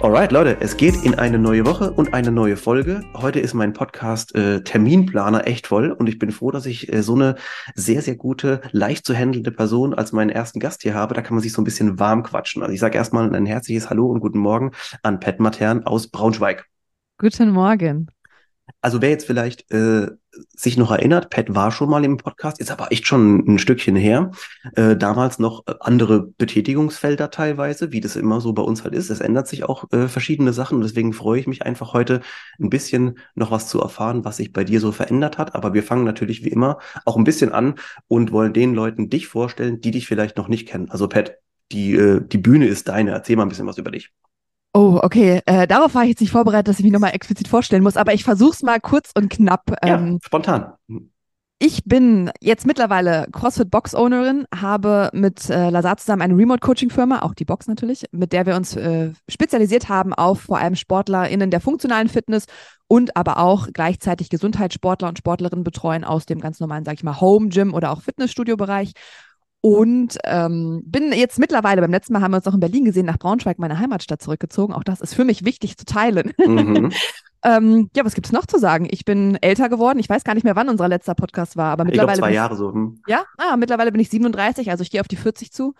Alright, Leute, es geht in eine neue Woche und eine neue Folge. Heute ist mein Podcast äh, Terminplaner echt voll und ich bin froh, dass ich äh, so eine sehr, sehr gute, leicht zu handelnde Person als meinen ersten Gast hier habe. Da kann man sich so ein bisschen warm quatschen. Also ich sage erstmal ein herzliches Hallo und guten Morgen an Pat Matern aus Braunschweig. Guten Morgen. Also wer jetzt vielleicht äh, sich noch erinnert, Pat war schon mal im Podcast, ist aber echt schon ein Stückchen her. Äh, damals noch äh, andere Betätigungsfelder teilweise, wie das immer so bei uns halt ist. Es ändert sich auch äh, verschiedene Sachen und deswegen freue ich mich einfach heute ein bisschen noch was zu erfahren, was sich bei dir so verändert hat. Aber wir fangen natürlich wie immer auch ein bisschen an und wollen den Leuten dich vorstellen, die dich vielleicht noch nicht kennen. Also Pat, die, äh, die Bühne ist deine. Erzähl mal ein bisschen was über dich. Oh, okay. Äh, darauf war ich jetzt nicht vorbereitet, dass ich mich nochmal explizit vorstellen muss, aber ich versuche es mal kurz und knapp. Ähm, ja, spontan. Ich bin jetzt mittlerweile CrossFit Box Ownerin, habe mit äh, Lazar zusammen eine Remote Coaching Firma, auch die Box natürlich, mit der wir uns äh, spezialisiert haben auf vor allem SportlerInnen der funktionalen Fitness und aber auch gleichzeitig Gesundheitssportler und Sportlerinnen betreuen aus dem ganz normalen, sag ich mal, Home Gym oder auch Fitnessstudio Bereich und ähm, bin jetzt mittlerweile, beim letzten Mal haben wir uns noch in Berlin gesehen, nach Braunschweig, meine Heimatstadt, zurückgezogen. Auch das ist für mich wichtig zu teilen. Mhm. ähm, ja, was gibt es noch zu sagen? Ich bin älter geworden. Ich weiß gar nicht mehr, wann unser letzter Podcast war, aber mittlerweile. Ich glaub, zwei ich, Jahre so. Hm. Ja, ah, mittlerweile bin ich 37, also ich gehe auf die 40 zu.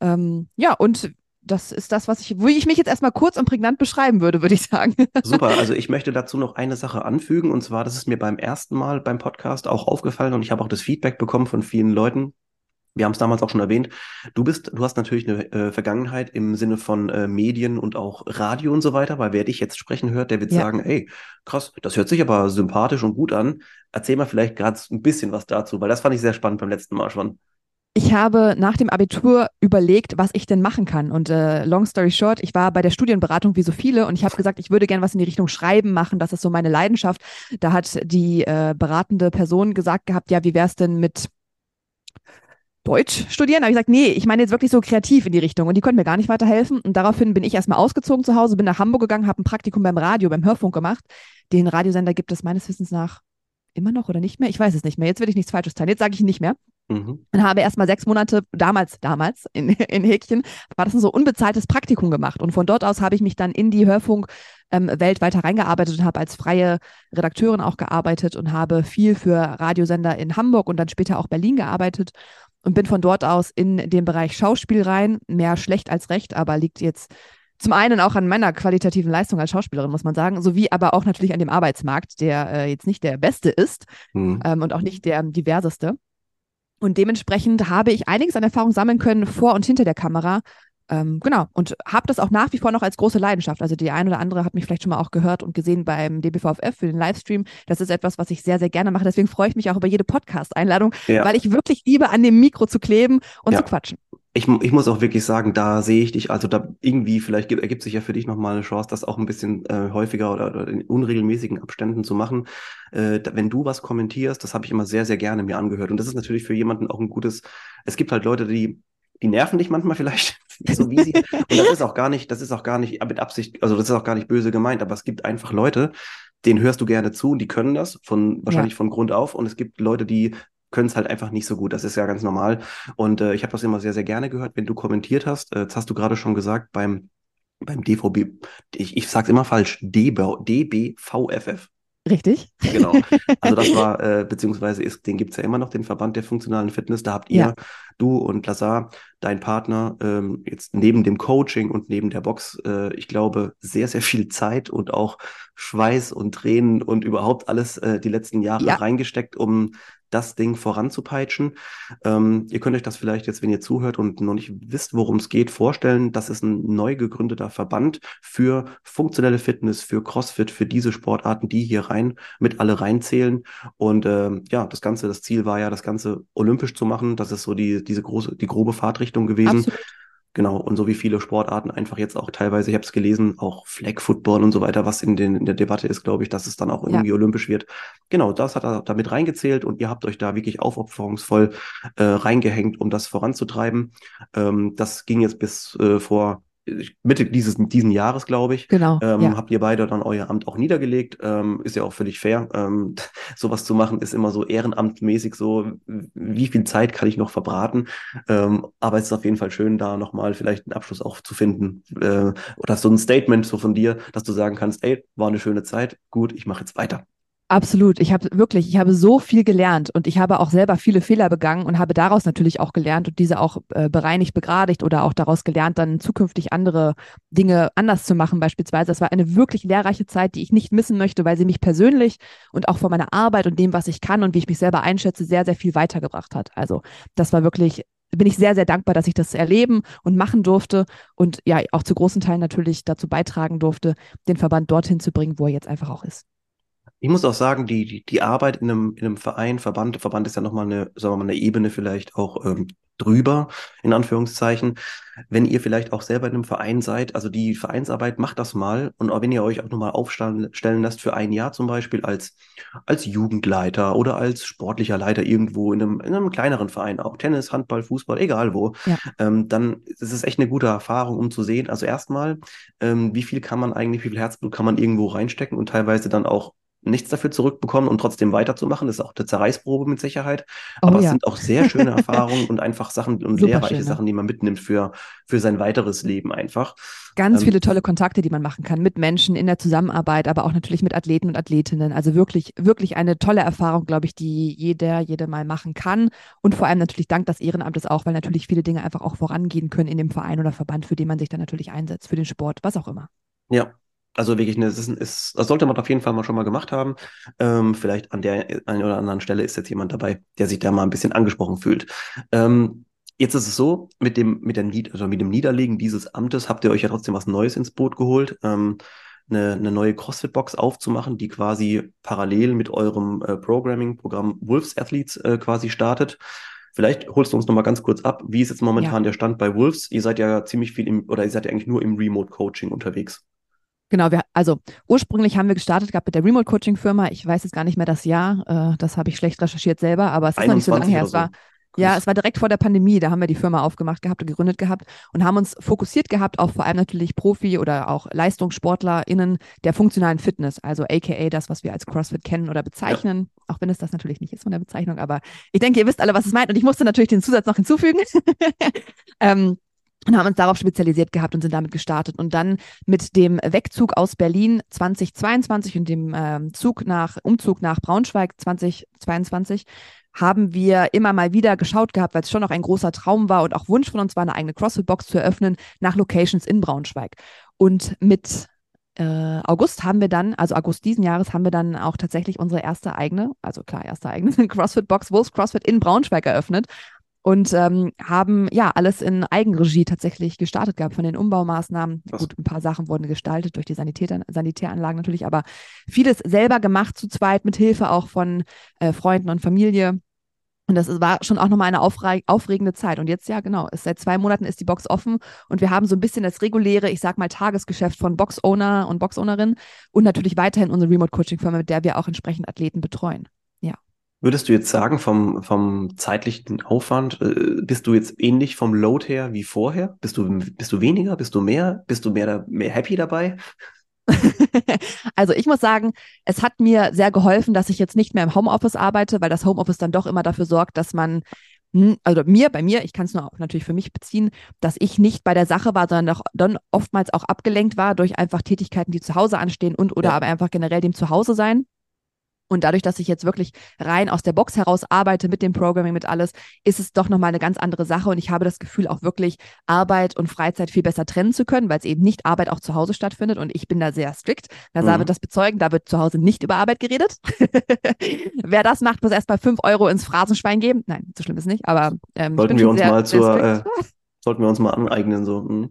Ähm, ja, und das ist das, was ich, wo ich mich jetzt erstmal kurz und prägnant beschreiben würde, würde ich sagen. Super, also ich möchte dazu noch eine Sache anfügen, und zwar, das ist mir beim ersten Mal beim Podcast auch aufgefallen und ich habe auch das Feedback bekommen von vielen Leuten, wir haben es damals auch schon erwähnt, du bist, du hast natürlich eine äh, Vergangenheit im Sinne von äh, Medien und auch Radio und so weiter, weil wer dich jetzt sprechen hört, der wird ja. sagen, ey, krass, das hört sich aber sympathisch und gut an. Erzähl mal vielleicht gerade ein bisschen was dazu, weil das fand ich sehr spannend beim letzten Mal schon. Ich habe nach dem Abitur überlegt, was ich denn machen kann. Und äh, long story short, ich war bei der Studienberatung wie so viele und ich habe gesagt, ich würde gerne was in die Richtung Schreiben machen. Das ist so meine Leidenschaft. Da hat die äh, beratende Person gesagt gehabt, ja, wie wäre es denn mit Deutsch studieren. Habe ich gesagt, nee, ich meine jetzt wirklich so kreativ in die Richtung. Und die konnten mir gar nicht weiterhelfen. Und daraufhin bin ich erstmal ausgezogen zu Hause, bin nach Hamburg gegangen, habe ein Praktikum beim Radio, beim Hörfunk gemacht. Den Radiosender gibt es meines Wissens nach immer noch oder nicht mehr. Ich weiß es nicht mehr. Jetzt will ich nichts Falsches teilen. Jetzt sage ich nicht mehr. Mhm. Und habe erstmal sechs Monate, damals, damals, in, in Häkchen, war das ein so unbezahltes Praktikum gemacht. Und von dort aus habe ich mich dann in die Hörfunk- ähm, Welt weiter reingearbeitet und habe als freie Redakteurin auch gearbeitet und habe viel für Radiosender in Hamburg und dann später auch Berlin gearbeitet und bin von dort aus in den Bereich Schauspiel rein. Mehr schlecht als recht, aber liegt jetzt zum einen auch an meiner qualitativen Leistung als Schauspielerin, muss man sagen, sowie aber auch natürlich an dem Arbeitsmarkt, der äh, jetzt nicht der beste ist mhm. ähm, und auch nicht der diverseste. Und dementsprechend habe ich einiges an Erfahrung sammeln können vor und hinter der Kamera, ähm, genau, und habe das auch nach wie vor noch als große Leidenschaft. Also die eine oder andere hat mich vielleicht schon mal auch gehört und gesehen beim DBVFF für den Livestream. Das ist etwas, was ich sehr, sehr gerne mache. Deswegen freue ich mich auch über jede Podcast-Einladung, ja. weil ich wirklich liebe, an dem Mikro zu kleben und ja. zu quatschen. Ich, ich, muss auch wirklich sagen, da sehe ich dich, also da irgendwie, vielleicht gibt, ergibt sich ja für dich nochmal eine Chance, das auch ein bisschen äh, häufiger oder, oder, in unregelmäßigen Abständen zu machen. Äh, da, wenn du was kommentierst, das habe ich immer sehr, sehr gerne mir angehört. Und das ist natürlich für jemanden auch ein gutes, es gibt halt Leute, die die nerven dich manchmal vielleicht, so wie sie. Und das ist auch gar nicht, das ist auch gar nicht mit Absicht, also das ist auch gar nicht böse gemeint, aber es gibt einfach Leute, denen hörst du gerne zu und die können das von wahrscheinlich ja. von Grund auf. Und es gibt Leute, die können es halt einfach nicht so gut. Das ist ja ganz normal. Und äh, ich habe das immer sehr, sehr gerne gehört, wenn du kommentiert hast. Äh, jetzt hast du gerade schon gesagt, beim, beim DVB, ich, ich sag's immer falsch, DB, DBVFF. Richtig. Genau. Also das war, äh, beziehungsweise ist, den gibt's ja immer noch, den Verband der funktionalen Fitness. Da habt ihr, ja. du und Lazar, dein Partner, ähm, jetzt neben dem Coaching und neben der Box, äh, ich glaube, sehr, sehr viel Zeit und auch Schweiß und Tränen und überhaupt alles äh, die letzten Jahre ja. reingesteckt, um das Ding voranzupeitschen. Ähm, ihr könnt euch das vielleicht jetzt, wenn ihr zuhört und noch nicht wisst, worum es geht, vorstellen. Das ist ein neu gegründeter Verband für funktionelle Fitness, für CrossFit, für diese Sportarten, die hier rein mit alle reinzählen. Und ähm, ja, das Ganze, das Ziel war ja, das Ganze olympisch zu machen. Das ist so die, diese große, die grobe Fahrtrichtung gewesen. Absolut. Genau, und so wie viele Sportarten einfach jetzt auch teilweise, ich habe es gelesen, auch Flag Football und so weiter, was in, den, in der Debatte ist, glaube ich, dass es dann auch irgendwie ja. olympisch wird. Genau, das hat er damit reingezählt und ihr habt euch da wirklich aufopferungsvoll äh, reingehängt, um das voranzutreiben. Ähm, das ging jetzt bis äh, vor Mitte dieses diesen Jahres, glaube ich, genau, ähm, ja. habt ihr beide dann euer Amt auch niedergelegt. Ähm, ist ja auch völlig fair. Ähm, sowas zu machen ist immer so ehrenamtmäßig so, wie viel Zeit kann ich noch verbraten? Ähm, aber es ist auf jeden Fall schön, da nochmal vielleicht einen Abschluss auch zu finden. Äh, oder so ein Statement so von dir, dass du sagen kannst, ey, war eine schöne Zeit, gut, ich mache jetzt weiter. Absolut. Ich habe wirklich, ich habe so viel gelernt und ich habe auch selber viele Fehler begangen und habe daraus natürlich auch gelernt und diese auch äh, bereinigt, begradigt oder auch daraus gelernt, dann zukünftig andere Dinge anders zu machen beispielsweise. Das war eine wirklich lehrreiche Zeit, die ich nicht missen möchte, weil sie mich persönlich und auch von meiner Arbeit und dem, was ich kann und wie ich mich selber einschätze, sehr, sehr viel weitergebracht hat. Also das war wirklich bin ich sehr, sehr dankbar, dass ich das erleben und machen durfte und ja, auch zu großen Teilen natürlich dazu beitragen durfte, den Verband dorthin zu bringen, wo er jetzt einfach auch ist. Ich muss auch sagen, die, die, die Arbeit in einem, in einem Verein, Verband, Verband ist ja nochmal eine, sagen wir mal, eine Ebene vielleicht auch ähm, drüber, in Anführungszeichen. Wenn ihr vielleicht auch selber in einem Verein seid, also die Vereinsarbeit, macht das mal. Und auch wenn ihr euch auch nochmal aufstellen lasst für ein Jahr zum Beispiel als, als Jugendleiter oder als sportlicher Leiter irgendwo in einem, in einem kleineren Verein, auch Tennis, Handball, Fußball, egal wo, ja. ähm, dann ist es echt eine gute Erfahrung, um zu sehen, also erstmal, ähm, wie viel kann man eigentlich, wie viel Herzblut kann man irgendwo reinstecken und teilweise dann auch nichts dafür zurückbekommen und trotzdem weiterzumachen. Das ist auch eine Zerreißprobe mit Sicherheit. Oh, Aber ja. es sind auch sehr schöne Erfahrungen und einfach Sachen und Super lehrreiche schön, Sachen, die man mitnimmt für, für sein weiteres Leben einfach. Ganz ähm, viele tolle Kontakte, die man machen kann mit Menschen in der Zusammenarbeit, aber auch natürlich mit Athleten und Athletinnen. Also wirklich, wirklich eine tolle Erfahrung, glaube ich, die jeder, jede mal machen kann. Und vor allem natürlich dank des Ehrenamtes auch, weil natürlich viele Dinge einfach auch vorangehen können in dem Verein oder Verband, für den man sich dann natürlich einsetzt, für den Sport, was auch immer. Ja, also wirklich, eine, das, ist, ist, das sollte man auf jeden Fall mal schon mal gemacht haben. Ähm, vielleicht an der einen oder anderen Stelle ist jetzt jemand dabei, der sich da mal ein bisschen angesprochen fühlt. Ähm, jetzt ist es so, mit dem, mit, der also mit dem Niederlegen dieses Amtes habt ihr euch ja trotzdem was Neues ins Boot geholt. Ähm, eine, eine neue CrossFit-Box aufzumachen, die quasi parallel mit eurem äh, Programming-Programm Wolves Athletes äh, quasi startet. Vielleicht holst du uns noch mal ganz kurz ab, wie ist jetzt momentan ja. der Stand bei Wolves? Ihr seid ja ziemlich viel im, oder ihr seid ja eigentlich nur im Remote-Coaching unterwegs. Genau, wir, also ursprünglich haben wir gestartet gehabt mit der Remote-Coaching-Firma. Ich weiß jetzt gar nicht mehr das Jahr, äh, das habe ich schlecht recherchiert selber, aber es ist noch nicht so lange her. Es war, so. ja, es war direkt vor der Pandemie, da haben wir die Firma aufgemacht gehabt und gegründet gehabt und haben uns fokussiert gehabt auf vor allem natürlich Profi- oder auch LeistungssportlerInnen der funktionalen Fitness, also aka das, was wir als CrossFit kennen oder bezeichnen, ja. auch wenn es das natürlich nicht ist von der Bezeichnung, aber ich denke, ihr wisst alle, was es meint und ich musste natürlich den Zusatz noch hinzufügen. ähm, und haben uns darauf spezialisiert gehabt und sind damit gestartet. Und dann mit dem Wegzug aus Berlin 2022 und dem ähm, Zug nach, Umzug nach Braunschweig 2022 haben wir immer mal wieder geschaut gehabt, weil es schon noch ein großer Traum war und auch Wunsch von uns war, eine eigene CrossFit-Box zu eröffnen, nach Locations in Braunschweig. Und mit äh, August haben wir dann, also August diesen Jahres, haben wir dann auch tatsächlich unsere erste eigene, also klar, erste eigene CrossFit-Box, Wolves CrossFit in Braunschweig eröffnet und ähm, haben ja alles in Eigenregie tatsächlich gestartet gehabt von den Umbaumaßnahmen. Was? Gut, ein paar Sachen wurden gestaltet durch die Sanitär Sanitäranlagen natürlich, aber vieles selber gemacht zu zweit mit Hilfe auch von äh, Freunden und Familie. Und das war schon auch nochmal eine aufregende Zeit. Und jetzt, ja, genau, ist seit zwei Monaten ist die Box offen und wir haben so ein bisschen das reguläre, ich sag mal, Tagesgeschäft von Box-Owner und Box-Ownerin und natürlich weiterhin unsere Remote-Coaching-Firma, mit der wir auch entsprechend Athleten betreuen. Würdest du jetzt sagen, vom, vom zeitlichen Aufwand, äh, bist du jetzt ähnlich vom Load her wie vorher? Bist du, bist du weniger? Bist du mehr? Bist du mehr, mehr happy dabei? also ich muss sagen, es hat mir sehr geholfen, dass ich jetzt nicht mehr im Homeoffice arbeite, weil das Homeoffice dann doch immer dafür sorgt, dass man, also mir, bei mir, ich kann es nur auch natürlich für mich beziehen, dass ich nicht bei der Sache war, sondern auch, dann oftmals auch abgelenkt war durch einfach Tätigkeiten, die zu Hause anstehen und oder ja. aber einfach generell dem Zuhause sein. Und dadurch, dass ich jetzt wirklich rein aus der Box heraus arbeite mit dem Programming, mit alles, ist es doch nochmal eine ganz andere Sache. Und ich habe das Gefühl, auch wirklich Arbeit und Freizeit viel besser trennen zu können, weil es eben nicht Arbeit auch zu Hause stattfindet. Und ich bin da sehr strikt. Nasa mhm. wird das bezeugen, da wird zu Hause nicht über Arbeit geredet. Wer das macht, muss erst mal fünf Euro ins Phrasenschwein geben. Nein, so schlimm ist nicht, aber ähm, sollten wir uns sehr, mal zur, äh, sollten wir uns mal aneignen, so. Mhm.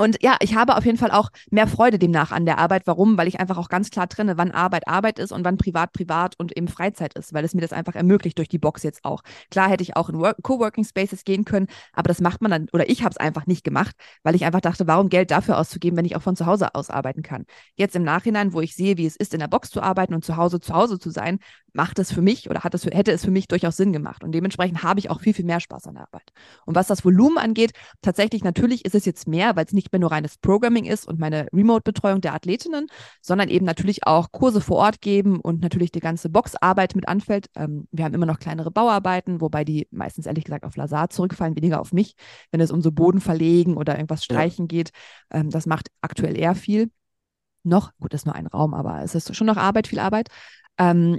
Und ja, ich habe auf jeden Fall auch mehr Freude demnach an der Arbeit. Warum? Weil ich einfach auch ganz klar trenne, wann Arbeit Arbeit ist und wann privat privat und eben Freizeit ist, weil es mir das einfach ermöglicht durch die Box jetzt auch. Klar hätte ich auch in Coworking Spaces gehen können, aber das macht man dann, oder ich habe es einfach nicht gemacht, weil ich einfach dachte, warum Geld dafür auszugeben, wenn ich auch von zu Hause aus arbeiten kann. Jetzt im Nachhinein, wo ich sehe, wie es ist, in der Box zu arbeiten und zu Hause zu Hause zu sein, macht es für mich oder hat es, hätte es für mich durchaus Sinn gemacht. Und dementsprechend habe ich auch viel, viel mehr Spaß an der Arbeit. Und was das Volumen angeht, tatsächlich natürlich ist es jetzt mehr, weil es nicht mehr nur reines Programming ist und meine Remote-Betreuung der Athletinnen, sondern eben natürlich auch Kurse vor Ort geben und natürlich die ganze Boxarbeit mit anfällt. Ähm, wir haben immer noch kleinere Bauarbeiten, wobei die meistens ehrlich gesagt auf Lazar zurückfallen, weniger auf mich, wenn es um so Boden verlegen oder irgendwas streichen ja. geht. Ähm, das macht aktuell eher viel. Noch, gut, das ist nur ein Raum, aber es ist schon noch Arbeit, viel Arbeit. Ähm,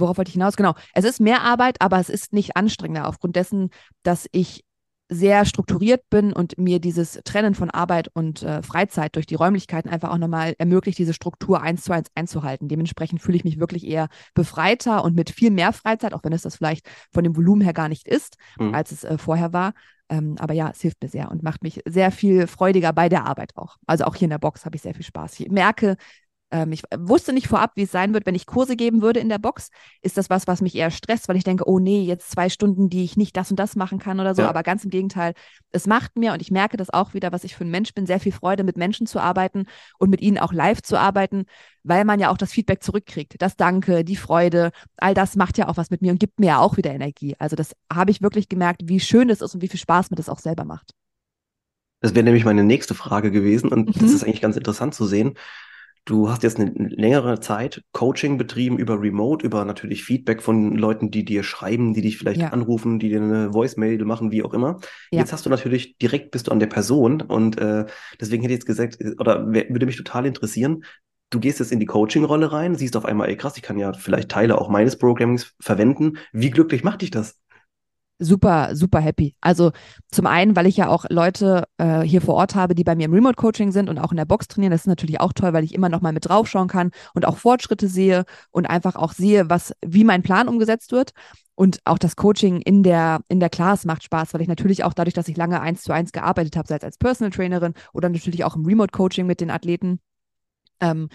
worauf wollte ich hinaus? Genau. Es ist mehr Arbeit, aber es ist nicht anstrengender aufgrund dessen, dass ich sehr strukturiert bin und mir dieses Trennen von Arbeit und äh, Freizeit durch die Räumlichkeiten einfach auch nochmal ermöglicht, diese Struktur eins zu eins einzuhalten. Dementsprechend fühle ich mich wirklich eher befreiter und mit viel mehr Freizeit, auch wenn es das vielleicht von dem Volumen her gar nicht ist, mhm. als es äh, vorher war. Ähm, aber ja, es hilft mir sehr und macht mich sehr viel freudiger bei der Arbeit auch. Also auch hier in der Box habe ich sehr viel Spaß. Ich merke, ähm, ich wusste nicht vorab, wie es sein wird, wenn ich Kurse geben würde in der Box. Ist das was, was mich eher stresst, weil ich denke, oh nee, jetzt zwei Stunden, die ich nicht das und das machen kann oder so. Ja. Aber ganz im Gegenteil, es macht mir, und ich merke das auch wieder, was ich für ein Mensch bin, sehr viel Freude, mit Menschen zu arbeiten und mit ihnen auch live zu arbeiten, weil man ja auch das Feedback zurückkriegt. Das Danke, die Freude, all das macht ja auch was mit mir und gibt mir ja auch wieder Energie. Also das habe ich wirklich gemerkt, wie schön es ist und wie viel Spaß mir das auch selber macht. Das wäre nämlich meine nächste Frage gewesen und mhm. das ist eigentlich ganz interessant zu sehen. Du hast jetzt eine längere Zeit Coaching betrieben über Remote, über natürlich Feedback von Leuten, die dir schreiben, die dich vielleicht ja. anrufen, die dir eine Voicemail machen, wie auch immer. Ja. Jetzt hast du natürlich direkt bist du an der Person und äh, deswegen hätte ich jetzt gesagt, oder würde mich total interessieren, du gehst jetzt in die Coaching-Rolle rein, siehst auf einmal, ey krass, ich kann ja vielleicht Teile auch meines Programmings verwenden. Wie glücklich macht dich das? Super, super happy. Also zum einen, weil ich ja auch Leute äh, hier vor Ort habe, die bei mir im Remote-Coaching sind und auch in der Box trainieren. Das ist natürlich auch toll, weil ich immer noch mal mit draufschauen kann und auch Fortschritte sehe und einfach auch sehe, was, wie mein Plan umgesetzt wird. Und auch das Coaching in der, in der Class macht Spaß, weil ich natürlich auch dadurch, dass ich lange eins zu eins gearbeitet habe, sei es als Personal Trainerin oder natürlich auch im Remote-Coaching mit den Athleten, ähm,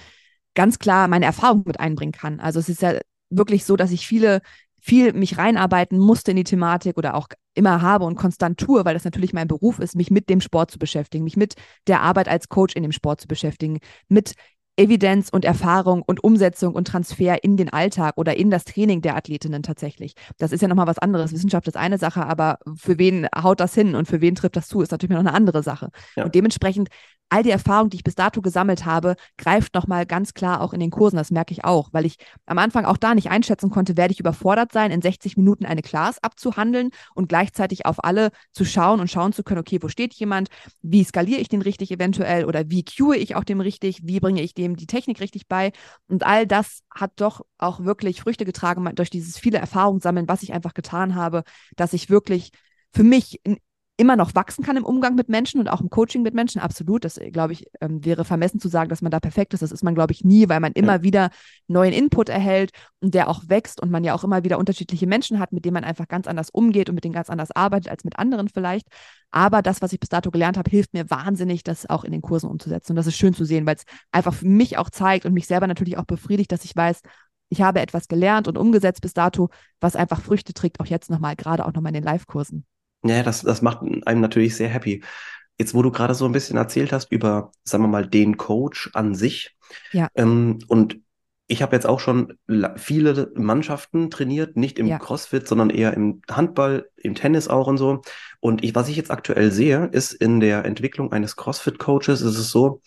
ganz klar meine Erfahrung mit einbringen kann. Also es ist ja wirklich so, dass ich viele viel mich reinarbeiten musste in die Thematik oder auch immer habe und konstant tue, weil das natürlich mein Beruf ist, mich mit dem Sport zu beschäftigen, mich mit der Arbeit als Coach in dem Sport zu beschäftigen, mit Evidenz und Erfahrung und Umsetzung und Transfer in den Alltag oder in das Training der Athletinnen tatsächlich. Das ist ja nochmal was anderes. Wissenschaft ist eine Sache, aber für wen haut das hin und für wen trifft das zu, ist natürlich noch eine andere Sache. Ja. Und dementsprechend all die Erfahrung, die ich bis dato gesammelt habe, greift nochmal ganz klar auch in den Kursen. Das merke ich auch, weil ich am Anfang auch da nicht einschätzen konnte, werde ich überfordert sein, in 60 Minuten eine Class abzuhandeln und gleichzeitig auf alle zu schauen und schauen zu können, okay, wo steht jemand? Wie skaliere ich den richtig eventuell oder wie cue ich auch dem richtig? Wie bringe ich dem die Technik richtig bei? Und all das hat doch auch wirklich Früchte getragen durch dieses viele Erfahrungen sammeln, was ich einfach getan habe, dass ich wirklich für mich immer noch wachsen kann im Umgang mit Menschen und auch im Coaching mit Menschen, absolut. Das, glaube ich, ähm, wäre vermessen zu sagen, dass man da perfekt ist. Das ist man, glaube ich, nie, weil man immer ja. wieder neuen Input erhält und der auch wächst und man ja auch immer wieder unterschiedliche Menschen hat, mit denen man einfach ganz anders umgeht und mit denen ganz anders arbeitet als mit anderen vielleicht. Aber das, was ich bis dato gelernt habe, hilft mir wahnsinnig, das auch in den Kursen umzusetzen. Und das ist schön zu sehen, weil es einfach für mich auch zeigt und mich selber natürlich auch befriedigt, dass ich weiß, ich habe etwas gelernt und umgesetzt bis dato, was einfach Früchte trägt, auch jetzt nochmal, gerade auch nochmal in den Live-Kursen. Ja, das, das macht einem natürlich sehr happy. Jetzt, wo du gerade so ein bisschen erzählt hast über, sagen wir mal, den Coach an sich. Ja. Ähm, und ich habe jetzt auch schon viele Mannschaften trainiert, nicht im ja. CrossFit, sondern eher im Handball, im Tennis auch und so. Und ich, was ich jetzt aktuell sehe, ist in der Entwicklung eines CrossFit-Coaches ist es so,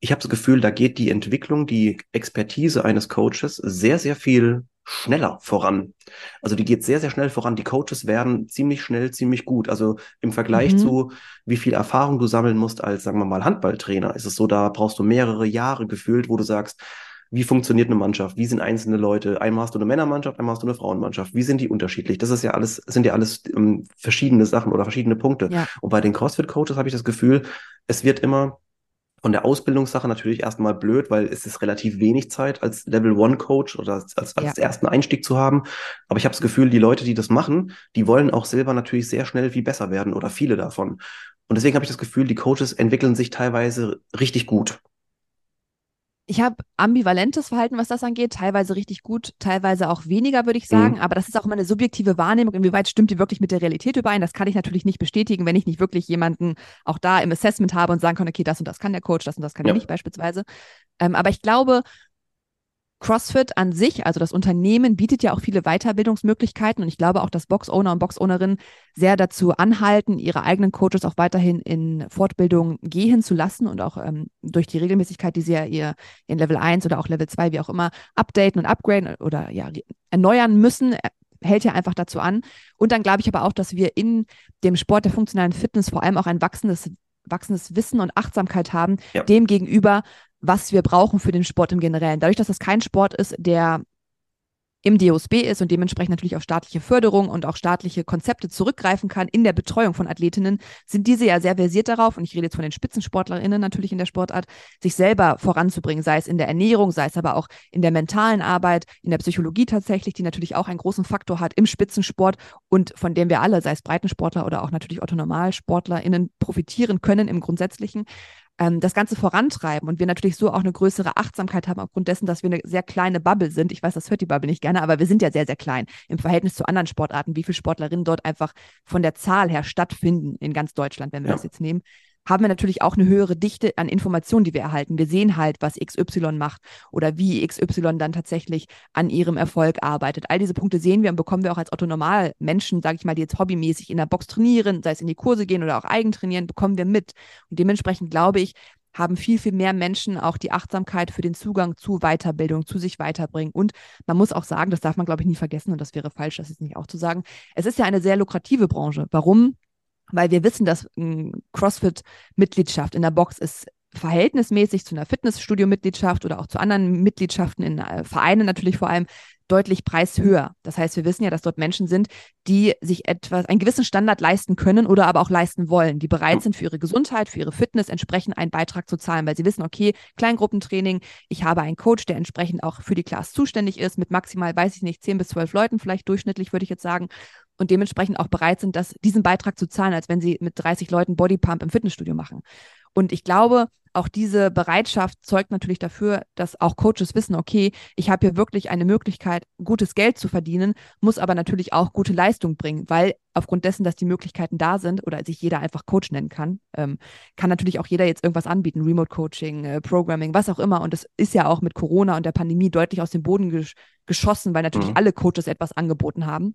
ich habe das Gefühl, da geht die Entwicklung, die Expertise eines Coaches sehr, sehr viel schneller voran. Also die geht sehr, sehr schnell voran. Die Coaches werden ziemlich schnell, ziemlich gut. Also im Vergleich mhm. zu, wie viel Erfahrung du sammeln musst als, sagen wir mal, Handballtrainer, ist es so, da brauchst du mehrere Jahre gefühlt, wo du sagst, wie funktioniert eine Mannschaft? Wie sind einzelne Leute? Einmal hast du eine Männermannschaft, einmal hast du eine Frauenmannschaft. Wie sind die unterschiedlich? Das ist ja alles, sind ja alles ähm, verschiedene Sachen oder verschiedene Punkte. Ja. Und bei den CrossFit-Coaches habe ich das Gefühl, es wird immer von der Ausbildungssache natürlich erstmal blöd, weil es ist relativ wenig Zeit als Level One Coach oder als, als, als ja. ersten Einstieg zu haben. Aber ich habe das Gefühl, die Leute, die das machen, die wollen auch selber natürlich sehr schnell viel besser werden oder viele davon. Und deswegen habe ich das Gefühl, die Coaches entwickeln sich teilweise richtig gut. Ich habe ambivalentes Verhalten, was das angeht, teilweise richtig gut, teilweise auch weniger, würde ich sagen. Mhm. Aber das ist auch immer eine subjektive Wahrnehmung. Inwieweit stimmt die wirklich mit der Realität überein? Das kann ich natürlich nicht bestätigen, wenn ich nicht wirklich jemanden auch da im Assessment habe und sagen kann, okay, das und das kann der Coach, das und das kann ja. er nicht beispielsweise. Ähm, aber ich glaube, CrossFit an sich, also das Unternehmen, bietet ja auch viele Weiterbildungsmöglichkeiten und ich glaube auch, dass Box-Owner und Box-Ownerinnen sehr dazu anhalten, ihre eigenen Coaches auch weiterhin in Fortbildung gehen zu lassen und auch ähm, durch die Regelmäßigkeit, die sie ja ihr in Level 1 oder auch Level 2, wie auch immer, updaten und upgraden oder ja, erneuern müssen, äh, hält ja einfach dazu an. Und dann glaube ich aber auch, dass wir in dem Sport der funktionalen Fitness vor allem auch ein wachsendes wachsendes Wissen und Achtsamkeit haben, ja. dem gegenüber, was wir brauchen für den Sport im Generellen. Dadurch, dass das kein Sport ist, der im DOSB ist und dementsprechend natürlich auf staatliche Förderung und auch staatliche Konzepte zurückgreifen kann in der Betreuung von Athletinnen, sind diese ja sehr versiert darauf, und ich rede jetzt von den Spitzensportlerinnen natürlich in der Sportart, sich selber voranzubringen, sei es in der Ernährung, sei es aber auch in der mentalen Arbeit, in der Psychologie tatsächlich, die natürlich auch einen großen Faktor hat im Spitzensport und von dem wir alle, sei es Breitensportler oder auch natürlich Otto-NormalsportlerInnen, profitieren können im Grundsätzlichen ähm, das Ganze vorantreiben und wir natürlich so auch eine größere Achtsamkeit haben aufgrund dessen, dass wir eine sehr kleine Bubble sind. Ich weiß, das hört die Bubble nicht gerne, aber wir sind ja sehr, sehr klein im Verhältnis zu anderen Sportarten, wie viele Sportlerinnen dort einfach von der Zahl her stattfinden in ganz Deutschland, wenn wir ja. das jetzt nehmen haben wir natürlich auch eine höhere Dichte an Informationen, die wir erhalten. Wir sehen halt, was XY macht oder wie XY dann tatsächlich an ihrem Erfolg arbeitet. All diese Punkte sehen wir und bekommen wir auch als Otto-Normal-Menschen, sage ich mal, die jetzt hobbymäßig in der Box trainieren, sei es in die Kurse gehen oder auch eigen trainieren, bekommen wir mit. Und dementsprechend glaube ich, haben viel, viel mehr Menschen auch die Achtsamkeit für den Zugang zu Weiterbildung, zu sich weiterbringen. Und man muss auch sagen, das darf man, glaube ich, nie vergessen, und das wäre falsch, das ist nicht auch zu sagen, es ist ja eine sehr lukrative Branche. Warum? Weil wir wissen, dass CrossFit-Mitgliedschaft in der Box ist verhältnismäßig zu einer Fitnessstudio-Mitgliedschaft oder auch zu anderen Mitgliedschaften in äh, Vereinen natürlich vor allem deutlich preishöher. Das heißt, wir wissen ja, dass dort Menschen sind, die sich etwas, einen gewissen Standard leisten können oder aber auch leisten wollen, die bereit sind für ihre Gesundheit, für ihre Fitness entsprechend einen Beitrag zu zahlen, weil sie wissen, okay, Kleingruppentraining, ich habe einen Coach, der entsprechend auch für die Class zuständig ist, mit maximal, weiß ich nicht, zehn bis zwölf Leuten, vielleicht durchschnittlich würde ich jetzt sagen und dementsprechend auch bereit sind, das, diesen Beitrag zu zahlen, als wenn sie mit 30 Leuten Bodypump im Fitnessstudio machen. Und ich glaube, auch diese Bereitschaft zeugt natürlich dafür, dass auch Coaches wissen, okay, ich habe hier wirklich eine Möglichkeit, gutes Geld zu verdienen, muss aber natürlich auch gute Leistung bringen, weil aufgrund dessen, dass die Möglichkeiten da sind oder sich jeder einfach Coach nennen kann, ähm, kann natürlich auch jeder jetzt irgendwas anbieten, Remote Coaching, äh, Programming, was auch immer. Und das ist ja auch mit Corona und der Pandemie deutlich aus dem Boden gesch geschossen, weil natürlich mhm. alle Coaches etwas angeboten haben.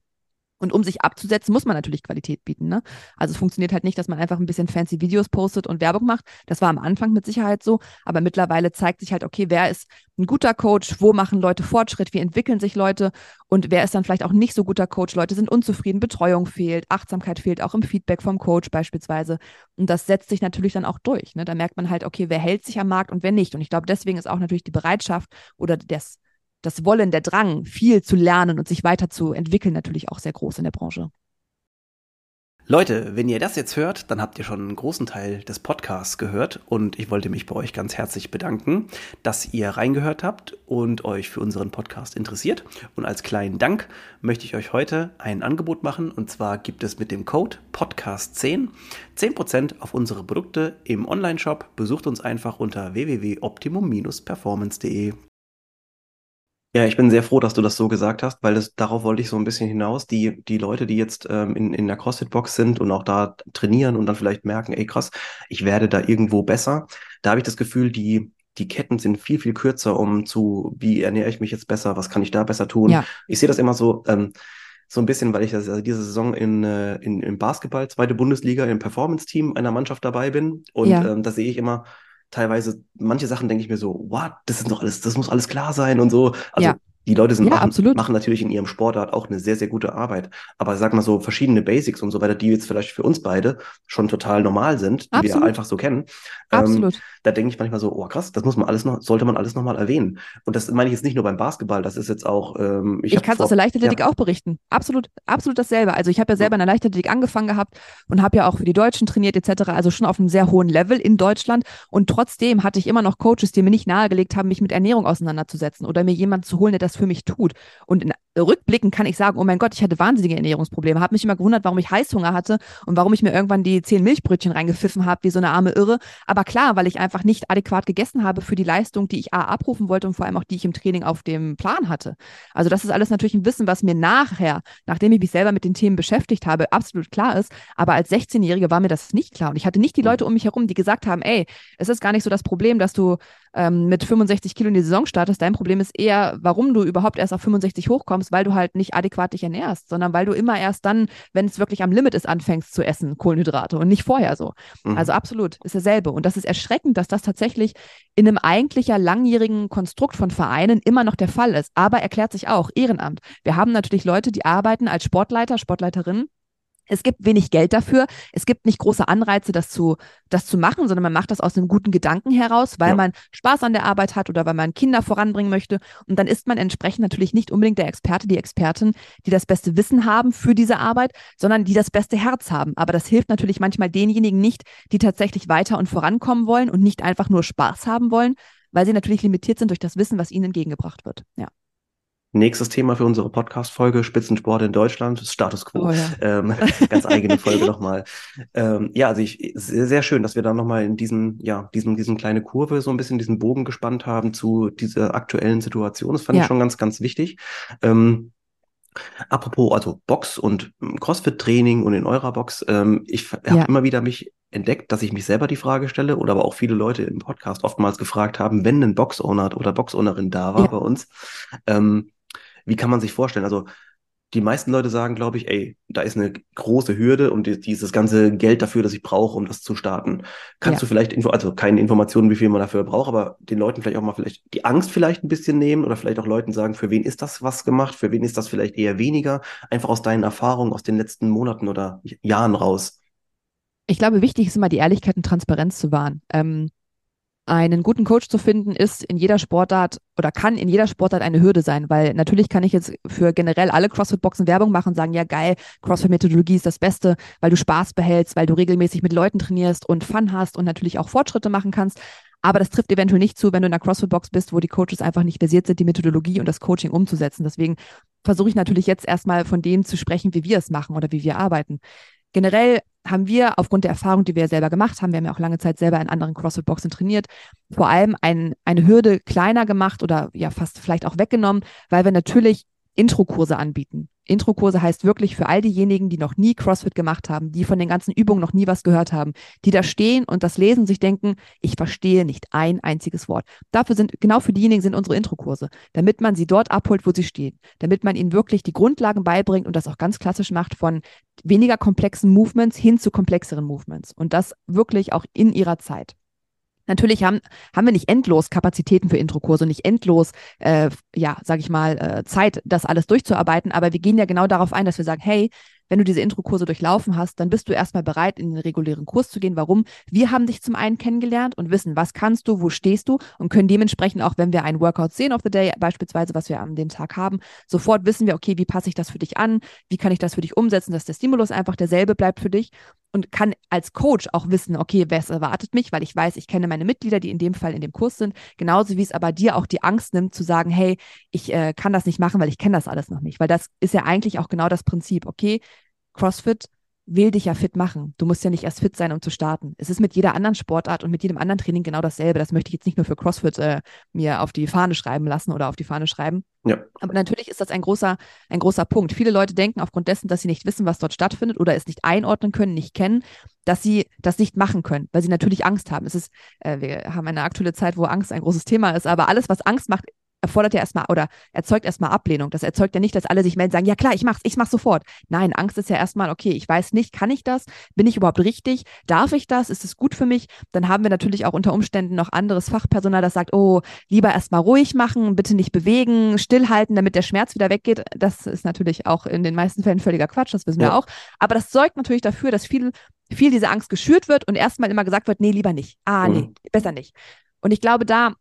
Und um sich abzusetzen, muss man natürlich Qualität bieten. Ne? Also es funktioniert halt nicht, dass man einfach ein bisschen fancy Videos postet und Werbung macht. Das war am Anfang mit Sicherheit so, aber mittlerweile zeigt sich halt, okay, wer ist ein guter Coach, wo machen Leute Fortschritt, wie entwickeln sich Leute und wer ist dann vielleicht auch nicht so guter Coach. Leute sind unzufrieden, Betreuung fehlt, Achtsamkeit fehlt, auch im Feedback vom Coach beispielsweise. Und das setzt sich natürlich dann auch durch. Ne? Da merkt man halt, okay, wer hält sich am Markt und wer nicht. Und ich glaube, deswegen ist auch natürlich die Bereitschaft oder das das Wollen, der Drang, viel zu lernen und sich weiterzuentwickeln, natürlich auch sehr groß in der Branche. Leute, wenn ihr das jetzt hört, dann habt ihr schon einen großen Teil des Podcasts gehört und ich wollte mich bei euch ganz herzlich bedanken, dass ihr reingehört habt und euch für unseren Podcast interessiert. Und als kleinen Dank möchte ich euch heute ein Angebot machen und zwar gibt es mit dem Code Podcast10 10% auf unsere Produkte im Online-Shop. Besucht uns einfach unter www.optimum-performance.de. Ja, ich bin sehr froh, dass du das so gesagt hast, weil das, darauf wollte ich so ein bisschen hinaus. Die, die Leute, die jetzt ähm, in, in der CrossFit-Box sind und auch da trainieren und dann vielleicht merken, ey krass, ich werde da irgendwo besser, da habe ich das Gefühl, die, die Ketten sind viel, viel kürzer, um zu, wie ernähre ich mich jetzt besser, was kann ich da besser tun. Ja. Ich sehe das immer so, ähm, so ein bisschen, weil ich das, also diese Saison in, äh, in, im Basketball, zweite Bundesliga, im Performance-Team einer Mannschaft dabei bin. Und ja. ähm, da sehe ich immer, teilweise, manche Sachen denke ich mir so, what, das ist doch alles, das muss alles klar sein und so. Also ja. Die Leute sind ja, machen, machen, natürlich in ihrem Sportart auch eine sehr, sehr gute Arbeit. Aber sag mal so, verschiedene Basics und so weiter, die jetzt vielleicht für uns beide schon total normal sind, die Absolut. wir einfach so kennen. Ähm, Absolut. Ähm, da denke ich manchmal so, oh krass, das muss man alles noch, sollte man alles nochmal erwähnen. Und das meine ich jetzt nicht nur beim Basketball, das ist jetzt auch. Ähm, ich ich kann es aus der Leichtathletik ja. auch berichten. Absolut, absolut dasselbe. Also ich habe ja selber in der Leichtathletik angefangen gehabt und habe ja auch für die Deutschen trainiert etc. Also schon auf einem sehr hohen Level in Deutschland. Und trotzdem hatte ich immer noch Coaches, die mir nicht nahegelegt haben, mich mit Ernährung auseinanderzusetzen oder mir jemanden zu holen, der das für mich tut. Und in rückblickend kann ich sagen, oh mein Gott, ich hatte wahnsinnige Ernährungsprobleme, habe mich immer gewundert, warum ich Heißhunger hatte und warum ich mir irgendwann die zehn Milchbrötchen reingepfiffen habe, wie so eine arme Irre. Aber klar, weil ich einfach nicht adäquat gegessen habe für die Leistung, die ich A abrufen wollte und vor allem auch die ich im Training auf dem Plan hatte. Also das ist alles natürlich ein Wissen, was mir nachher, nachdem ich mich selber mit den Themen beschäftigt habe, absolut klar ist. Aber als 16-Jährige war mir das nicht klar und ich hatte nicht die hm. Leute um mich herum, die gesagt haben, ey, es ist gar nicht so das Problem, dass du ähm, mit 65 Kilo in die Saison startest. Dein Problem ist eher, warum du überhaupt erst auf 65 hochkommst, weil du halt nicht adäquat dich ernährst, sondern weil du immer erst dann, wenn es wirklich am Limit ist, anfängst zu essen, Kohlenhydrate und nicht vorher so. Mhm. Also absolut, ist dasselbe. Und das ist erschreckend, dass das tatsächlich in einem eigentlicher langjährigen Konstrukt von Vereinen immer noch der Fall ist. Aber erklärt sich auch Ehrenamt. Wir haben natürlich Leute, die arbeiten als Sportleiter, Sportleiterinnen es gibt wenig Geld dafür. Es gibt nicht große Anreize, das zu, das zu machen, sondern man macht das aus einem guten Gedanken heraus, weil ja. man Spaß an der Arbeit hat oder weil man Kinder voranbringen möchte. Und dann ist man entsprechend natürlich nicht unbedingt der Experte, die Expertin, die das beste Wissen haben für diese Arbeit, sondern die das beste Herz haben. Aber das hilft natürlich manchmal denjenigen nicht, die tatsächlich weiter und vorankommen wollen und nicht einfach nur Spaß haben wollen, weil sie natürlich limitiert sind durch das Wissen, was ihnen entgegengebracht wird. Ja. Nächstes Thema für unsere Podcast-Folge, Spitzensport in Deutschland, Status Quo. Oh, ja. ähm, ganz eigene Folge nochmal. Ähm, ja, also ich, sehr, sehr schön, dass wir da nochmal in diesen, ja, diesen, diesen kleine Kurve so ein bisschen diesen Bogen gespannt haben zu dieser aktuellen Situation. Das fand ja. ich schon ganz, ganz wichtig. Ähm, apropos, also Box und Crossfit-Training und in eurer Box, ähm, ich habe ja. immer wieder mich entdeckt, dass ich mich selber die Frage stelle oder aber auch viele Leute im Podcast oftmals gefragt haben, wenn ein Box-Owner oder Box-Ownerin da war ja. bei uns, ähm, wie kann man sich vorstellen? Also die meisten Leute sagen, glaube ich, ey, da ist eine große Hürde und dieses ganze Geld dafür, das ich brauche, um das zu starten. Kannst ja. du vielleicht, Info also keine Informationen, wie viel man dafür braucht, aber den Leuten vielleicht auch mal vielleicht die Angst vielleicht ein bisschen nehmen oder vielleicht auch Leuten sagen, für wen ist das was gemacht, für wen ist das vielleicht eher weniger, einfach aus deinen Erfahrungen aus den letzten Monaten oder Jahren raus. Ich glaube, wichtig ist immer die Ehrlichkeit und Transparenz zu wahren. Ähm, einen guten Coach zu finden, ist in jeder Sportart oder kann in jeder Sportart eine Hürde sein, weil natürlich kann ich jetzt für generell alle CrossFit-Boxen Werbung machen und sagen, ja geil, CrossFit-Methodologie ist das Beste, weil du Spaß behältst, weil du regelmäßig mit Leuten trainierst und Fun hast und natürlich auch Fortschritte machen kannst. Aber das trifft eventuell nicht zu, wenn du in einer CrossFit-Box bist, wo die Coaches einfach nicht versiert sind, die Methodologie und das Coaching umzusetzen. Deswegen versuche ich natürlich jetzt erstmal von denen zu sprechen, wie wir es machen oder wie wir arbeiten. Generell haben wir aufgrund der Erfahrung, die wir selber gemacht haben, wir haben ja auch lange Zeit selber in anderen CrossFit-Boxen trainiert, vor allem ein, eine Hürde kleiner gemacht oder ja fast vielleicht auch weggenommen, weil wir natürlich Intro-Kurse anbieten. Intro-Kurse heißt wirklich für all diejenigen, die noch nie CrossFit gemacht haben, die von den ganzen Übungen noch nie was gehört haben, die da stehen und das lesen sich denken, ich verstehe nicht ein einziges Wort. Dafür sind, genau für diejenigen sind unsere Intro-Kurse, damit man sie dort abholt, wo sie stehen, damit man ihnen wirklich die Grundlagen beibringt und das auch ganz klassisch macht von weniger komplexen Movements hin zu komplexeren Movements und das wirklich auch in ihrer Zeit. Natürlich haben, haben wir nicht endlos Kapazitäten für Introkurse nicht endlos, äh, ja, sag ich mal, äh, Zeit, das alles durchzuarbeiten, aber wir gehen ja genau darauf ein, dass wir sagen, hey, wenn du diese Intro-Kurse durchlaufen hast, dann bist du erstmal bereit, in den regulären Kurs zu gehen. Warum? Wir haben dich zum einen kennengelernt und wissen, was kannst du, wo stehst du und können dementsprechend auch, wenn wir ein Workout sehen of the Day, beispielsweise, was wir an dem Tag haben, sofort wissen wir, okay, wie passe ich das für dich an? Wie kann ich das für dich umsetzen, dass der Stimulus einfach derselbe bleibt für dich? Und kann als Coach auch wissen, okay, wer erwartet mich, weil ich weiß, ich kenne meine Mitglieder, die in dem Fall in dem Kurs sind, genauso wie es aber dir auch die Angst nimmt, zu sagen, hey, ich äh, kann das nicht machen, weil ich kenne das alles noch nicht. Weil das ist ja eigentlich auch genau das Prinzip, okay, CrossFit will dich ja fit machen. Du musst ja nicht erst fit sein, um zu starten. Es ist mit jeder anderen Sportart und mit jedem anderen Training genau dasselbe. Das möchte ich jetzt nicht nur für CrossFit äh, mir auf die Fahne schreiben lassen oder auf die Fahne schreiben. Ja. Aber natürlich ist das ein großer, ein großer Punkt. Viele Leute denken aufgrund dessen, dass sie nicht wissen, was dort stattfindet oder es nicht einordnen können, nicht kennen, dass sie das nicht machen können, weil sie natürlich Angst haben. Es ist, äh, wir haben eine aktuelle Zeit, wo Angst ein großes Thema ist, aber alles, was Angst macht, erfordert ja erstmal oder erzeugt erstmal Ablehnung. Das erzeugt ja nicht, dass alle sich melden und sagen, ja klar, ich mach's, ich mach's sofort. Nein, Angst ist ja erstmal, okay, ich weiß nicht, kann ich das? Bin ich überhaupt richtig? Darf ich das? Ist es gut für mich? Dann haben wir natürlich auch unter Umständen noch anderes Fachpersonal, das sagt, oh, lieber erstmal ruhig machen, bitte nicht bewegen, stillhalten, damit der Schmerz wieder weggeht. Das ist natürlich auch in den meisten Fällen völliger Quatsch, das wissen ja. wir auch. Aber das sorgt natürlich dafür, dass viel, viel diese Angst geschürt wird und erstmal immer gesagt wird, nee, lieber nicht. Ah, nee, mhm. besser nicht. Und ich glaube, da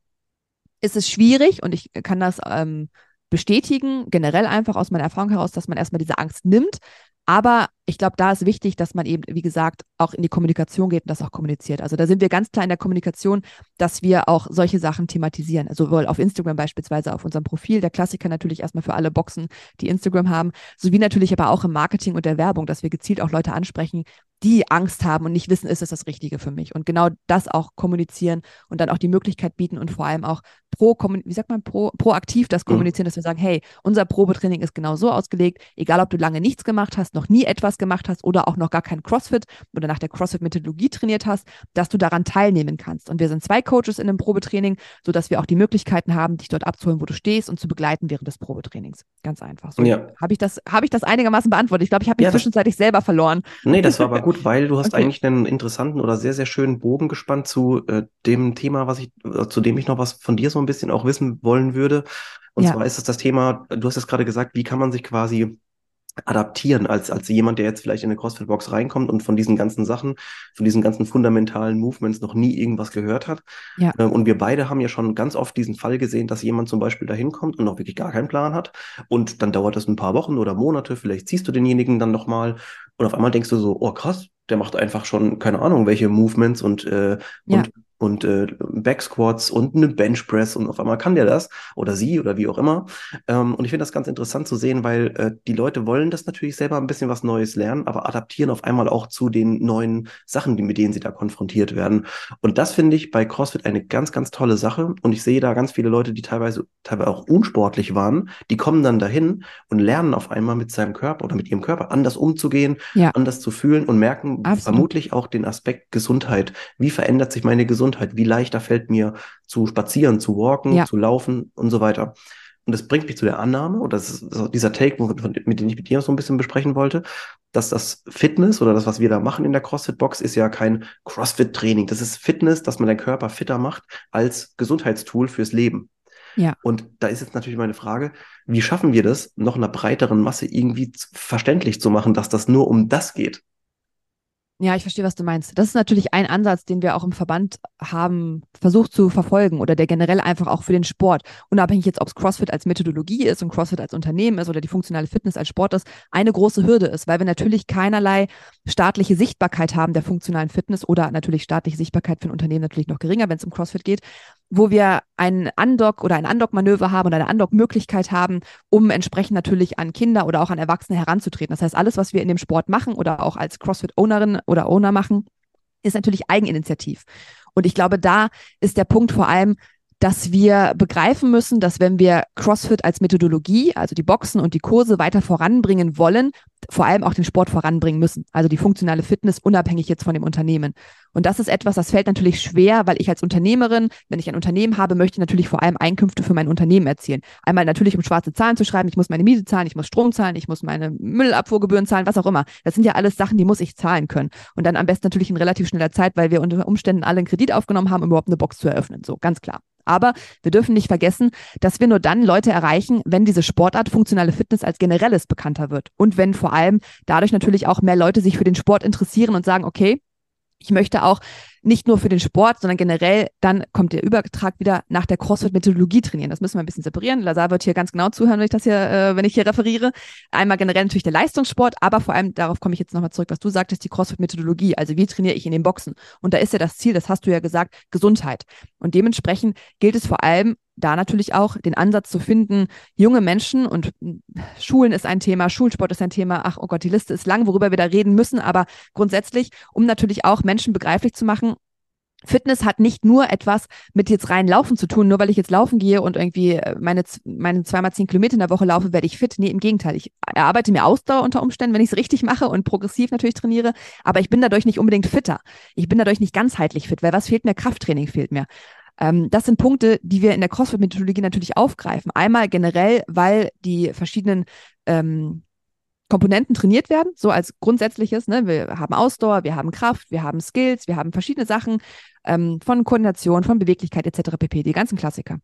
ist es schwierig und ich kann das ähm, bestätigen, generell einfach aus meiner Erfahrung heraus, dass man erstmal diese Angst nimmt. Aber ich glaube, da ist wichtig, dass man eben, wie gesagt, auch in die Kommunikation geht und das auch kommuniziert. Also da sind wir ganz klar in der Kommunikation, dass wir auch solche Sachen thematisieren. Also sowohl auf Instagram beispielsweise, auf unserem Profil, der Klassiker natürlich erstmal für alle Boxen, die Instagram haben, sowie natürlich aber auch im Marketing und der Werbung, dass wir gezielt auch Leute ansprechen, die Angst haben und nicht wissen, ist es das Richtige für mich. Und genau das auch kommunizieren und dann auch die Möglichkeit bieten und vor allem auch pro, wie sagt man, pro, proaktiv das mhm. kommunizieren, dass wir sagen, hey, unser Probetraining ist genau so ausgelegt, egal ob du lange nichts gemacht hast, noch nie etwas gemacht hast oder auch noch gar kein CrossFit oder nach der CrossFit-Methodologie trainiert hast, dass du daran teilnehmen kannst. Und wir sind zwei Coaches in einem Probetraining, sodass wir auch die Möglichkeiten haben, dich dort abzuholen, wo du stehst und zu begleiten während des Probetrainings. Ganz einfach. So, ja. Habe ich, das, hab ich das einigermaßen beantwortet? Ich glaube, ich habe mich ja, zwischenzeitlich selber verloren. Nee, das war aber gut, weil du hast okay. eigentlich einen interessanten oder sehr, sehr schönen Bogen gespannt zu äh, dem Thema, was ich, äh, zu dem ich noch was von dir so ein bisschen auch wissen wollen würde. Und ja. zwar ist es das Thema, du hast es gerade gesagt, wie kann man sich quasi adaptieren als, als jemand, der jetzt vielleicht in eine CrossFit-Box reinkommt und von diesen ganzen Sachen, von diesen ganzen fundamentalen Movements noch nie irgendwas gehört hat. Ja. Ähm, und wir beide haben ja schon ganz oft diesen Fall gesehen, dass jemand zum Beispiel da hinkommt und noch wirklich gar keinen Plan hat. Und dann dauert das ein paar Wochen oder Monate, vielleicht ziehst du denjenigen dann nochmal und auf einmal denkst du so, oh krass, der macht einfach schon, keine Ahnung, welche Movements und, äh, ja. und und äh, Backsquats und eine Benchpress und auf einmal kann der das oder sie oder wie auch immer. Ähm, und ich finde das ganz interessant zu sehen, weil äh, die Leute wollen das natürlich selber ein bisschen was Neues lernen, aber adaptieren auf einmal auch zu den neuen Sachen, die, mit denen sie da konfrontiert werden. Und das finde ich bei CrossFit eine ganz, ganz tolle Sache. Und ich sehe da ganz viele Leute, die teilweise, teilweise auch unsportlich waren, die kommen dann dahin und lernen auf einmal mit seinem Körper oder mit ihrem Körper anders umzugehen, ja. anders zu fühlen und merken Absolut. vermutlich auch den Aspekt Gesundheit. Wie verändert sich meine Gesundheit? Wie leichter fällt mir zu spazieren, zu walken, ja. zu laufen und so weiter. Und das bringt mich zu der Annahme, oder das ist dieser Take, mit dem ich mit dir so ein bisschen besprechen wollte, dass das Fitness oder das, was wir da machen in der CrossFit-Box, ist ja kein CrossFit-Training. Das ist Fitness, dass man den Körper fitter macht als Gesundheitstool fürs Leben. Ja. Und da ist jetzt natürlich meine Frage, wie schaffen wir das, noch einer breiteren Masse irgendwie verständlich zu machen, dass das nur um das geht? Ja, ich verstehe, was du meinst. Das ist natürlich ein Ansatz, den wir auch im Verband haben versucht zu verfolgen oder der generell einfach auch für den Sport, unabhängig jetzt, ob es CrossFit als Methodologie ist und CrossFit als Unternehmen ist oder die funktionale Fitness als Sport ist, eine große Hürde ist, weil wir natürlich keinerlei staatliche Sichtbarkeit haben der funktionalen Fitness oder natürlich staatliche Sichtbarkeit für ein Unternehmen natürlich noch geringer, wenn es um CrossFit geht, wo wir ein Undock oder ein Undock-Manöver haben oder eine Undock-Möglichkeit haben, um entsprechend natürlich an Kinder oder auch an Erwachsene heranzutreten. Das heißt, alles, was wir in dem Sport machen oder auch als CrossFit-Ownerin oder Owner machen, ist natürlich Eigeninitiativ. Und ich glaube, da ist der Punkt vor allem, dass wir begreifen müssen, dass wenn wir CrossFit als Methodologie, also die Boxen und die Kurse weiter voranbringen wollen, vor allem auch den Sport voranbringen müssen. Also die funktionale Fitness unabhängig jetzt von dem Unternehmen. Und das ist etwas, das fällt natürlich schwer, weil ich als Unternehmerin, wenn ich ein Unternehmen habe, möchte ich natürlich vor allem Einkünfte für mein Unternehmen erzielen. Einmal natürlich, um schwarze Zahlen zu schreiben. Ich muss meine Miete zahlen, ich muss Strom zahlen, ich muss meine Müllabfuhrgebühren zahlen, was auch immer. Das sind ja alles Sachen, die muss ich zahlen können. Und dann am besten natürlich in relativ schneller Zeit, weil wir unter Umständen alle einen Kredit aufgenommen haben, um überhaupt eine Box zu eröffnen. So, ganz klar. Aber wir dürfen nicht vergessen, dass wir nur dann Leute erreichen, wenn diese Sportart funktionale Fitness als generelles bekannter wird. Und wenn vor allem dadurch natürlich auch mehr Leute sich für den Sport interessieren und sagen, okay, ich möchte auch nicht nur für den Sport, sondern generell, dann kommt der Übertrag wieder nach der CrossFit-Methodologie trainieren. Das müssen wir ein bisschen separieren. Lazar wird hier ganz genau zuhören, wenn ich das hier, äh, wenn ich hier referiere. Einmal generell natürlich der Leistungssport, aber vor allem, darauf komme ich jetzt nochmal zurück, was du sagtest, die CrossFit-Methodologie. Also wie trainiere ich in den Boxen? Und da ist ja das Ziel, das hast du ja gesagt, Gesundheit. Und dementsprechend gilt es vor allem, da natürlich auch den Ansatz zu finden, junge Menschen und Schulen ist ein Thema, Schulsport ist ein Thema, ach oh Gott, die Liste ist lang, worüber wir da reden müssen, aber grundsätzlich, um natürlich auch Menschen begreiflich zu machen, Fitness hat nicht nur etwas mit jetzt rein Laufen zu tun, nur weil ich jetzt laufen gehe und irgendwie äh, meine, meine zweimal zehn Kilometer in der Woche laufe, werde ich fit. Nee, im Gegenteil. Ich erarbeite mir Ausdauer unter Umständen, wenn ich es richtig mache und progressiv natürlich trainiere, aber ich bin dadurch nicht unbedingt fitter. Ich bin dadurch nicht ganzheitlich fit, weil was fehlt mir? Krafttraining fehlt mir. Ähm, das sind Punkte, die wir in der CrossFit-Methodologie natürlich aufgreifen. Einmal generell, weil die verschiedenen ähm, Komponenten trainiert werden, so als grundsätzliches. Ne? Wir haben Ausdauer, wir haben Kraft, wir haben Skills, wir haben verschiedene Sachen ähm, von Koordination, von Beweglichkeit etc. pp. Die ganzen Klassiker.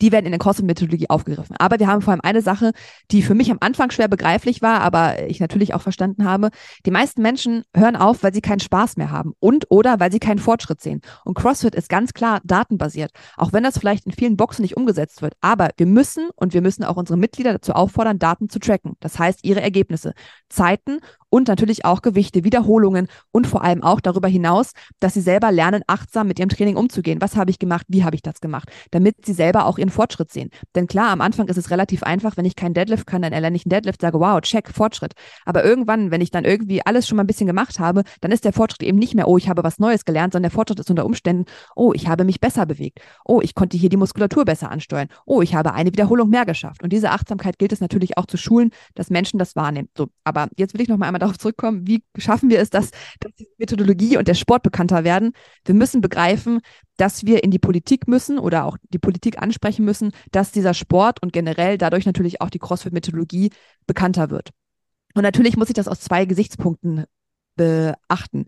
Die werden in der CrossFit-Methodologie aufgegriffen. Aber wir haben vor allem eine Sache, die für mich am Anfang schwer begreiflich war, aber ich natürlich auch verstanden habe. Die meisten Menschen hören auf, weil sie keinen Spaß mehr haben und oder weil sie keinen Fortschritt sehen. Und CrossFit ist ganz klar datenbasiert, auch wenn das vielleicht in vielen Boxen nicht umgesetzt wird. Aber wir müssen und wir müssen auch unsere Mitglieder dazu auffordern, Daten zu tracken. Das heißt, ihre Ergebnisse, Zeiten und natürlich auch Gewichte, Wiederholungen und vor allem auch darüber hinaus, dass sie selber lernen, achtsam mit ihrem Training umzugehen. Was habe ich gemacht? Wie habe ich das gemacht? Damit sie selber auch ihren Fortschritt sehen. Denn klar, am Anfang ist es relativ einfach, wenn ich keinen Deadlift kann, dann erlerne ich einen Deadlift, sage, wow, check, Fortschritt. Aber irgendwann, wenn ich dann irgendwie alles schon mal ein bisschen gemacht habe, dann ist der Fortschritt eben nicht mehr, oh, ich habe was Neues gelernt, sondern der Fortschritt ist unter Umständen, oh, ich habe mich besser bewegt. Oh, ich konnte hier die Muskulatur besser ansteuern. Oh, ich habe eine Wiederholung mehr geschafft. Und diese Achtsamkeit gilt es natürlich auch zu schulen, dass Menschen das wahrnehmen. So, aber jetzt will ich noch mal einmal darauf zurückkommen, wie schaffen wir es, dass, dass die Methodologie und der Sport bekannter werden? Wir müssen begreifen, dass wir in die Politik müssen oder auch die Politik ansprechen müssen, dass dieser Sport und generell dadurch natürlich auch die CrossFit-Methodologie bekannter wird. Und natürlich muss ich das aus zwei Gesichtspunkten beachten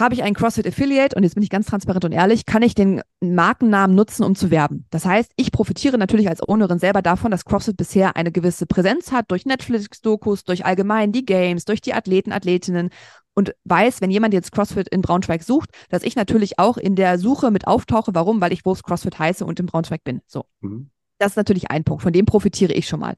habe ich einen CrossFit Affiliate und jetzt bin ich ganz transparent und ehrlich, kann ich den Markennamen nutzen, um zu werben. Das heißt, ich profitiere natürlich als Ownerin selber davon, dass CrossFit bisher eine gewisse Präsenz hat durch Netflix-Dokus, durch allgemein die Games, durch die Athleten, Athletinnen und weiß, wenn jemand jetzt CrossFit in Braunschweig sucht, dass ich natürlich auch in der Suche mit auftauche. Warum? Weil ich Wurst CrossFit heiße und in Braunschweig bin. So. Mhm. Das ist natürlich ein Punkt, von dem profitiere ich schon mal.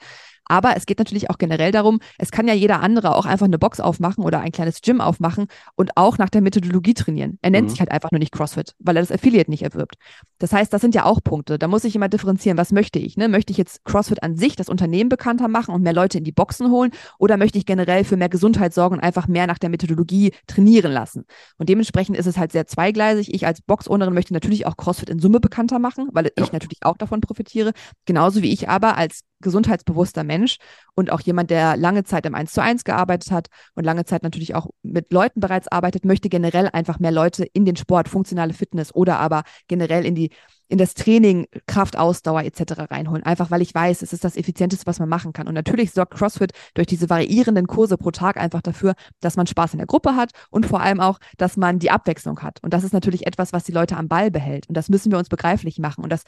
Aber es geht natürlich auch generell darum, es kann ja jeder andere auch einfach eine Box aufmachen oder ein kleines Gym aufmachen und auch nach der Methodologie trainieren. Er nennt mhm. sich halt einfach nur nicht CrossFit, weil er das Affiliate nicht erwirbt. Das heißt, das sind ja auch Punkte. Da muss ich immer differenzieren, was möchte ich? Ne? Möchte ich jetzt CrossFit an sich, das Unternehmen bekannter machen und mehr Leute in die Boxen holen? Oder möchte ich generell für mehr Gesundheit sorgen und einfach mehr nach der Methodologie trainieren lassen? Und dementsprechend ist es halt sehr zweigleisig. Ich als Box-Ownerin möchte natürlich auch CrossFit in Summe bekannter machen, weil ja. ich natürlich auch davon profitiere. Genauso wie ich aber als gesundheitsbewusster Mensch und auch jemand, der lange Zeit im 1 zu 1 gearbeitet hat und lange Zeit natürlich auch mit Leuten bereits arbeitet, möchte generell einfach mehr Leute in den Sport, funktionale Fitness oder aber generell in die in das Training, Kraft, Ausdauer etc. reinholen. Einfach weil ich weiß, es ist das Effizienteste, was man machen kann. Und natürlich sorgt CrossFit durch diese variierenden Kurse pro Tag einfach dafür, dass man Spaß in der Gruppe hat und vor allem auch, dass man die Abwechslung hat. Und das ist natürlich etwas, was die Leute am Ball behält. Und das müssen wir uns begreiflich machen. Und das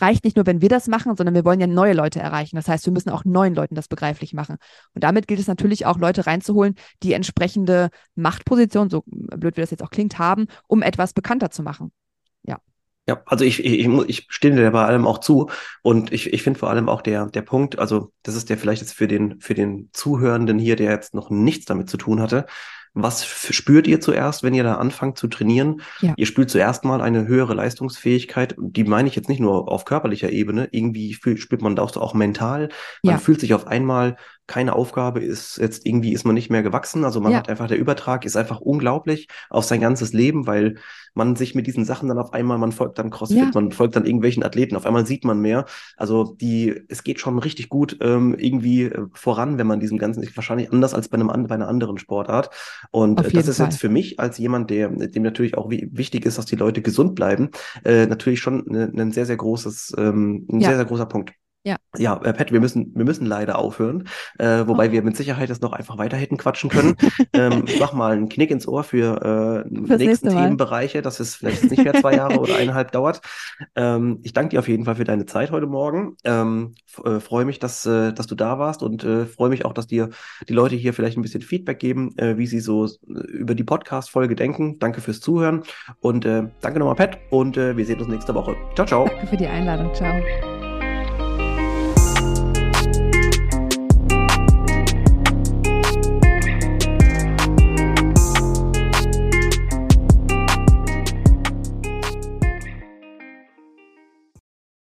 reicht nicht nur, wenn wir das machen, sondern wir wollen ja neue Leute erreichen. Das heißt, wir müssen auch neuen Leuten das begreiflich machen. Und damit gilt es natürlich auch, Leute reinzuholen, die entsprechende Machtposition, so blöd wie das jetzt auch klingt, haben, um etwas bekannter zu machen. Ja. Ja, also ich, ich, ich stimme dir bei allem auch zu und ich, ich finde vor allem auch der, der Punkt, also das ist der vielleicht jetzt für den, für den Zuhörenden hier, der jetzt noch nichts damit zu tun hatte, was spürt ihr zuerst, wenn ihr da anfangt zu trainieren? Ja. Ihr spürt zuerst mal eine höhere Leistungsfähigkeit. Die meine ich jetzt nicht nur auf körperlicher Ebene. Irgendwie spürt man da auch mental. Man ja. fühlt sich auf einmal keine Aufgabe ist jetzt irgendwie ist man nicht mehr gewachsen. Also man ja. hat einfach der Übertrag ist einfach unglaublich auf sein ganzes Leben, weil man sich mit diesen Sachen dann auf einmal, man folgt dann CrossFit, ja. man folgt dann irgendwelchen Athleten, auf einmal sieht man mehr. Also die, es geht schon richtig gut ähm, irgendwie äh, voran, wenn man diesem Ganzen ist wahrscheinlich anders als bei einem bei einer anderen Sportart. Und äh, das ist Fall. jetzt für mich als jemand, der dem natürlich auch wichtig ist, dass die Leute gesund bleiben, äh, natürlich schon ein ne, sehr sehr großes, ähm, ein ja. sehr sehr großer Punkt. Ja. Ja, äh, Pat, wir müssen, wir müssen leider aufhören, äh, wobei oh. wir mit Sicherheit das noch einfach weiter hätten quatschen können. ähm, mach mal einen Knick ins Ohr für äh, nächsten nächste Themenbereiche, dass es vielleicht nicht mehr zwei Jahre oder eineinhalb dauert. Ähm, ich danke dir auf jeden Fall für deine Zeit heute Morgen. Ähm, äh, freue mich, dass, äh, dass du da warst und äh, freue mich auch, dass dir die Leute hier vielleicht ein bisschen Feedback geben, äh, wie sie so über die Podcast-Folge denken. Danke fürs Zuhören und äh, danke nochmal, Pat, und äh, wir sehen uns nächste Woche. Ciao, ciao. Danke für die Einladung. Ciao.